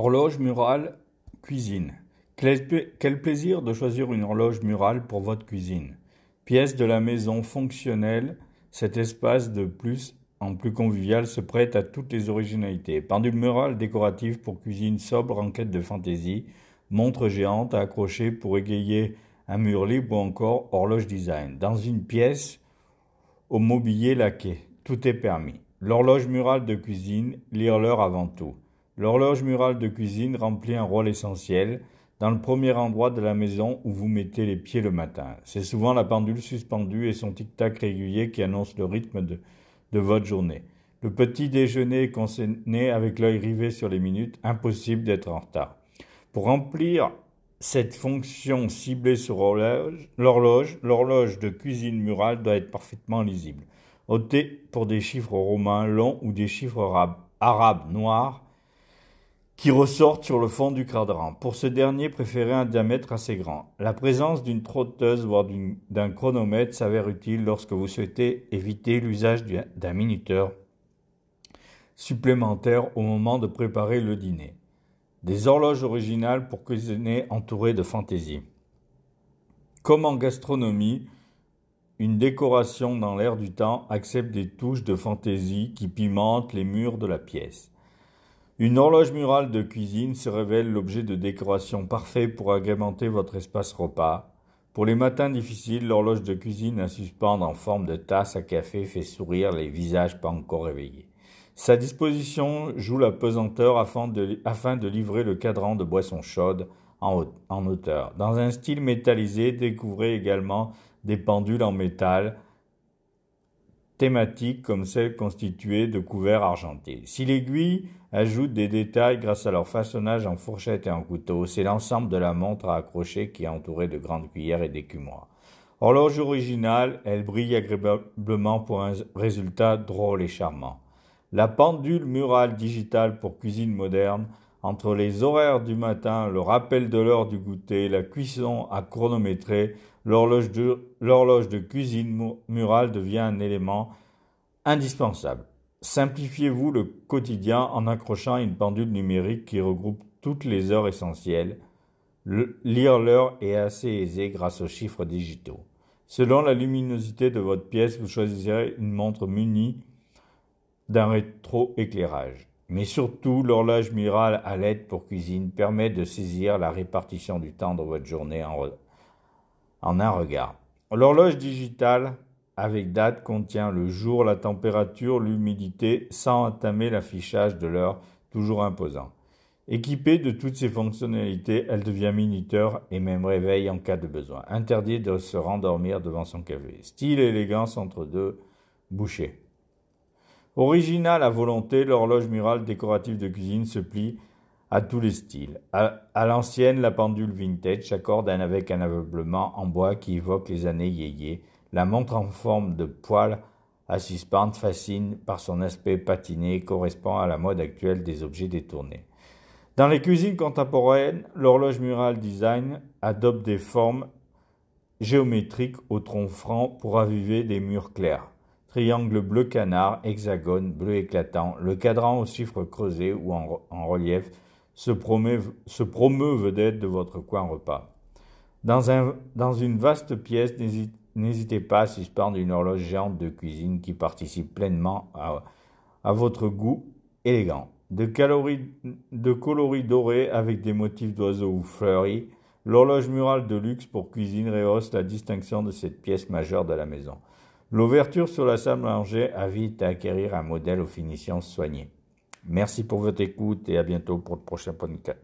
Horloge murale cuisine. Quel plaisir de choisir une horloge murale pour votre cuisine. Pièce de la maison fonctionnelle, cet espace de plus en plus convivial se prête à toutes les originalités. Pendule murale décorative pour cuisine sobre en quête de fantaisie, montre géante à accrocher pour égayer un mur libre ou encore horloge design. Dans une pièce au mobilier laqué, tout est permis. L'horloge murale de cuisine, lire l'heure avant tout. L'horloge murale de cuisine remplit un rôle essentiel dans le premier endroit de la maison où vous mettez les pieds le matin. C'est souvent la pendule suspendue et son tic-tac régulier qui annonce le rythme de, votre journée. Le petit déjeuner est concerné avec l'œil rivé sur les minutes, impossible d'être en retard. Pour remplir cette fonction ciblée sur l'horloge, l'horloge de cuisine murale doit être parfaitement lisible. Optez pour des chiffres romains longs ou des chiffres arabes noirs qui ressortent sur le fond du cadran. Pour ce dernier, préférez un diamètre assez grand. La présence d'une trotteuse, voire d'un chronomètre, s'avère utile lorsque vous souhaitez éviter l'usage d'un minuteur supplémentaire au moment de préparer le dîner. Des horloges originales pour cuisiner entourées de fantaisie. Comme en gastronomie, une décoration dans l'air du temps accepte des touches de fantaisie qui pimentent les murs de la pièce. Une horloge murale de cuisine se révèle l'objet de décoration parfait pour agrémenter votre espace repas. Pour les matins difficiles, l'horloge de cuisine à suspendre en forme de tasse à café fait sourire les visages pas encore réveillés. Sa disposition joue la pesanteur afin de, livrer le cadran de boisson chaude en, en hauteur. Dans un style métallisé, découvrez également des pendules en métal thématiques comme celles constituées de couverts argentés. Si l'aiguille ajoute des détails grâce à leur façonnage en fourchette et en couteau, c'est l'ensemble de la montre à accrocher qui est entouré de grandes cuillères et d'écumoires. Horloge originale, elle brille agréablement pour un résultat drôle et charmant. La pendule murale digitale pour cuisine moderne, entre les horaires du matin, le rappel de l'heure du goûter, la cuisson à chronométrer, l'horloge de, cuisine murale devient un élément indispensable. Simplifiez-vous le quotidien en accrochant une pendule numérique qui regroupe toutes les heures essentielles. Le, lire l'heure est assez aisé grâce aux chiffres digitaux. Selon la luminosité de votre pièce, vous choisirez une montre munie d'un rétroéclairage. Mais surtout, l'horloge murale à l'aide pour cuisine permet de saisir la répartition du temps de votre journée en, un regard. L'horloge digitale avec date contient le jour, la température, l'humidité sans entamer l'affichage de l'heure toujours imposant. Équipée de toutes ces fonctionnalités, elle devient minuteur et même réveil en cas de besoin. Interdit de se rendormir devant son café. Style et élégance entre deux bouchées. Original à volonté, l'horloge murale décorative de cuisine se plie à tous les styles. À, l'ancienne, la pendule vintage s'accorde avec un aveuglement en bois qui évoque les années yéyé. La montre en forme de poil à suspendre fascine par son aspect patiné et correspond à la mode actuelle des objets détournés. Dans les cuisines contemporaines, l'horloge murale design adopte des formes géométriques au tronc franc pour raviver des murs clairs. Triangle bleu canard, hexagone bleu éclatant, le cadran aux chiffres creusés ou en relief se promeut, se vedette de votre coin repas. Dans, un, dans une vaste pièce, n'hésitez pas à suspendre une horloge géante de cuisine qui participe pleinement à, votre goût élégant. De coloris dorés avec des motifs d'oiseaux ou fleuris, l'horloge murale de luxe pour cuisine rehausse la distinction de cette pièce majeure de la maison. L'ouverture sur la salle manger invite à acquérir un modèle aux finitions soignées. Merci pour votre écoute et à bientôt pour le prochain podcast.